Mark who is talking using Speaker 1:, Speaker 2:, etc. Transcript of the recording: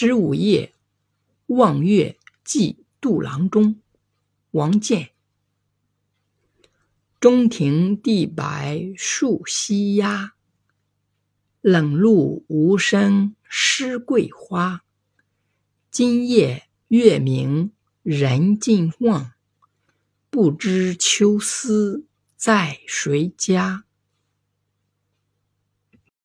Speaker 1: 十五夜望月寄杜郎中王建。中庭地白树栖鸦冷露无声湿桂花。今夜月明人尽望不知秋思在谁家。